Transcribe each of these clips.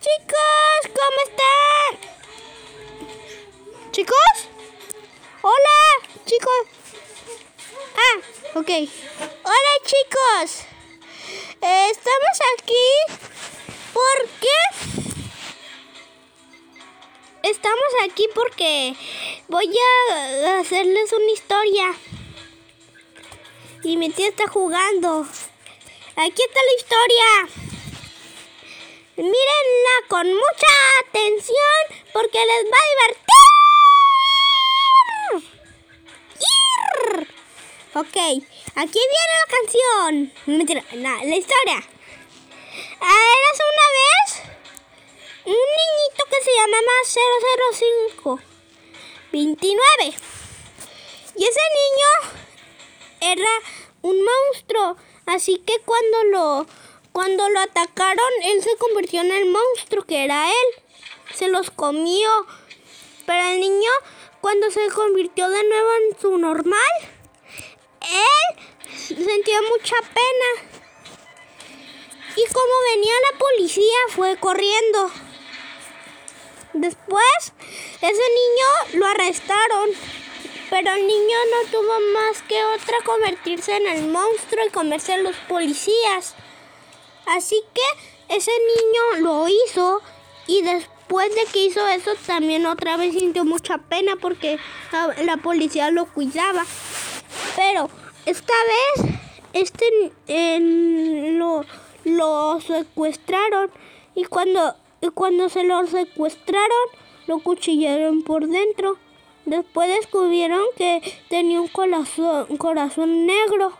chicos, ¿cómo están? ¿Chicos? Hola, chicos. Ah, ok. Hola, chicos. Estamos aquí porque... Estamos aquí porque voy a hacerles una historia. Y mi tía está jugando. Aquí está la historia. Mírenla con mucha atención porque les va a divertir. Ok, aquí viene la canción. La historia. Eras una vez un niñito que se llamaba 005 29. Y ese niño era un monstruo. Así que cuando lo cuando lo atacaron, él se convirtió en el monstruo que era él. Se los comió. Pero el niño, cuando se convirtió de nuevo en su normal, él sentía mucha pena. Y como venía la policía, fue corriendo. Después, ese niño lo arrestaron. Pero el niño no tuvo más que otra convertirse en el monstruo y comerse a los policías. Así que ese niño lo hizo y después de que hizo eso también otra vez sintió mucha pena porque la, policía lo cuidaba. Pero esta vez este lo, lo secuestraron y cuando, y cuando se lo secuestraron lo cuchillaron por dentro. Después descubrieron que tenía un corazón, un corazón negro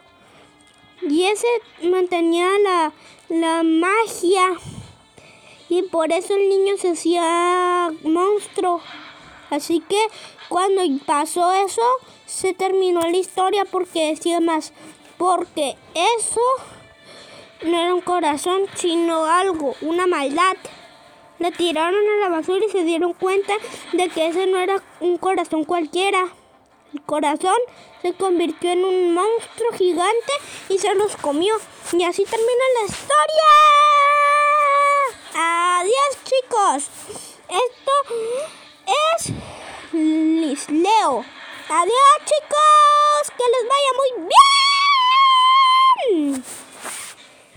y ese mantenía la, la magia. Y por eso el niño se hacía monstruo. Así que cuando pasó eso, se terminó la historia porque decía más. Porque eso no era un corazón, sino algo, una maldad. Le tiraron a la basura y se dieron cuenta de que ese no era un corazón cualquiera. El corazón se convirtió en un monstruo gigante y se los comió. Y así termina la historia. Adiós chicos. Esto es Leo. Adiós chicos. Que les vaya muy bien.